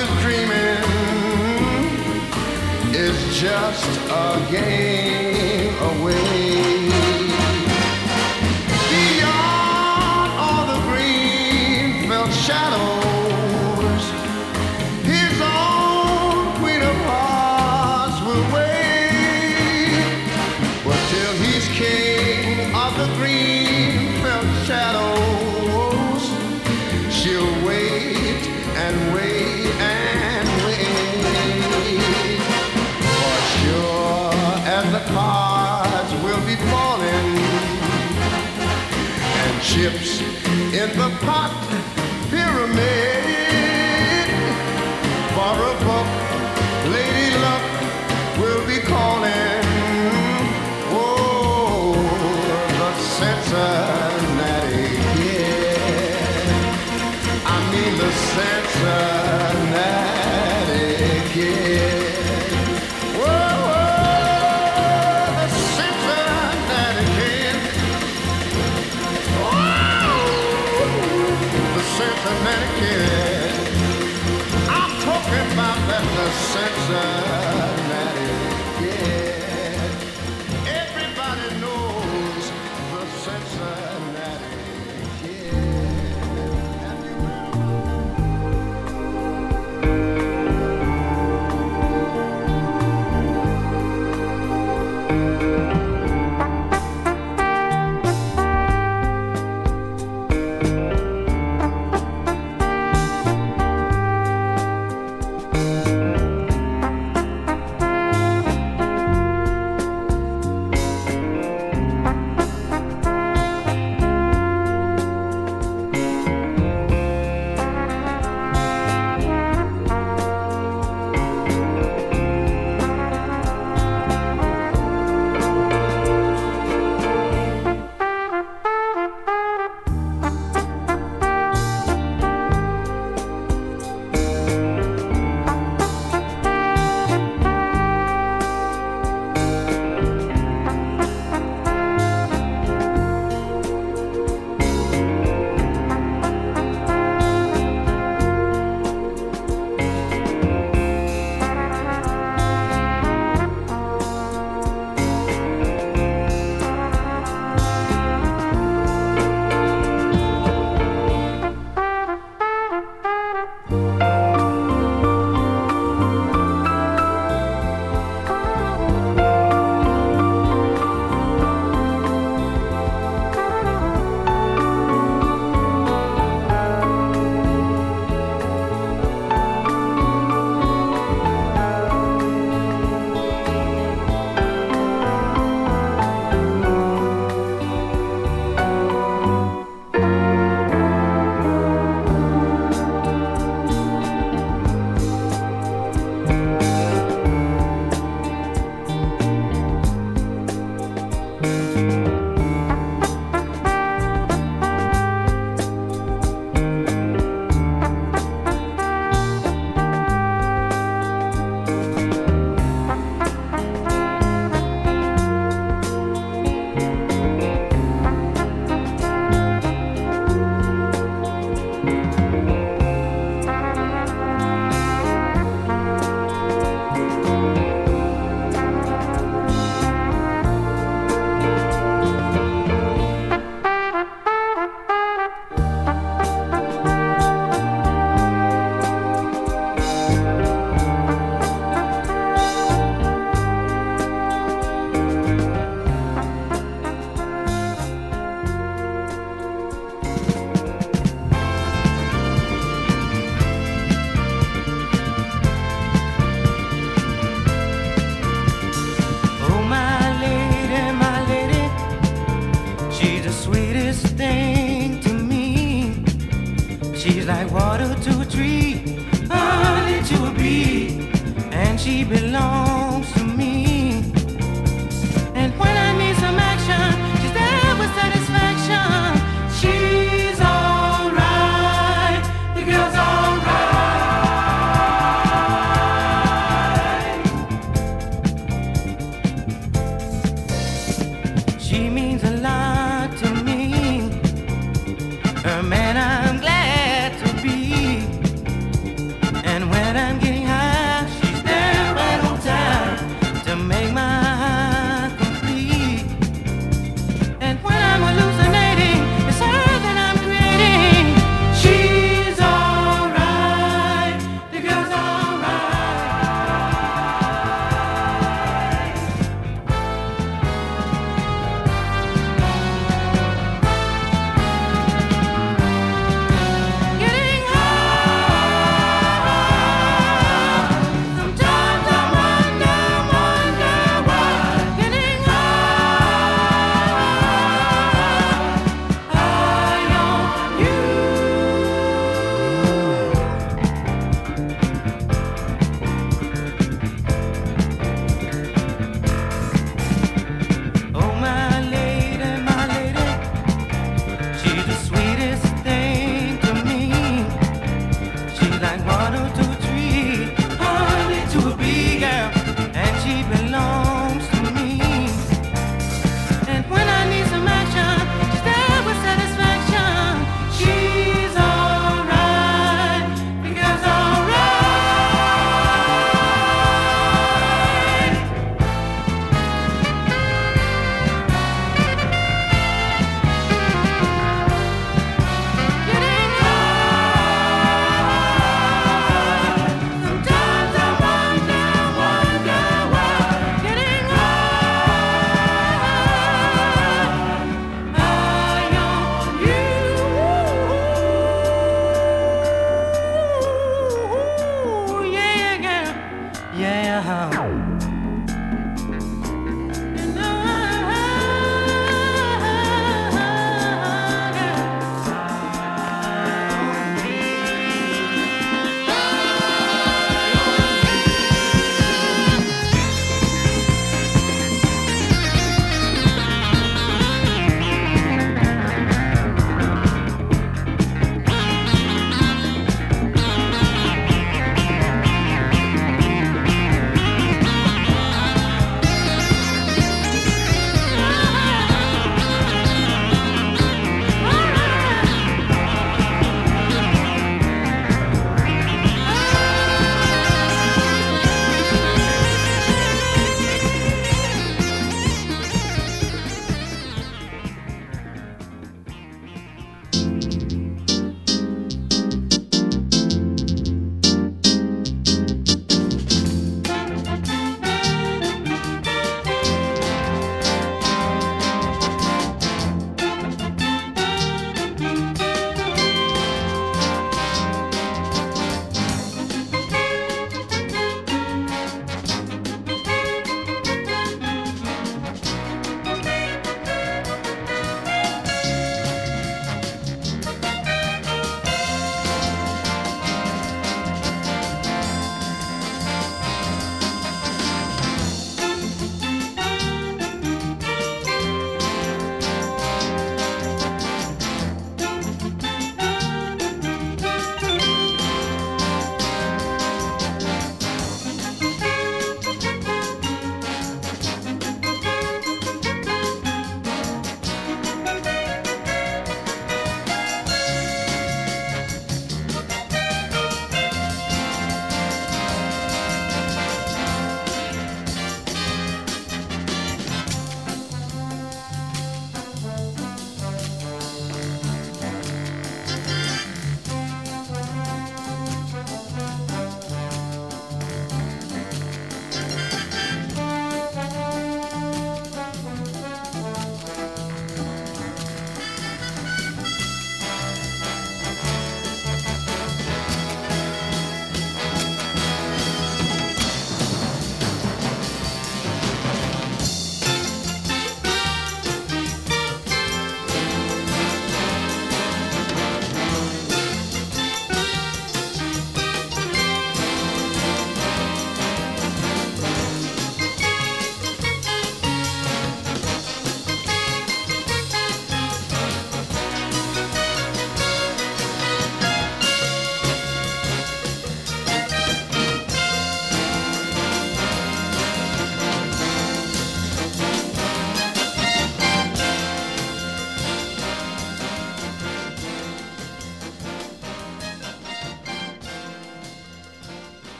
Is dreaming is just a game. chips in the pot. She's like water to a tree, honey to a bee, and she belongs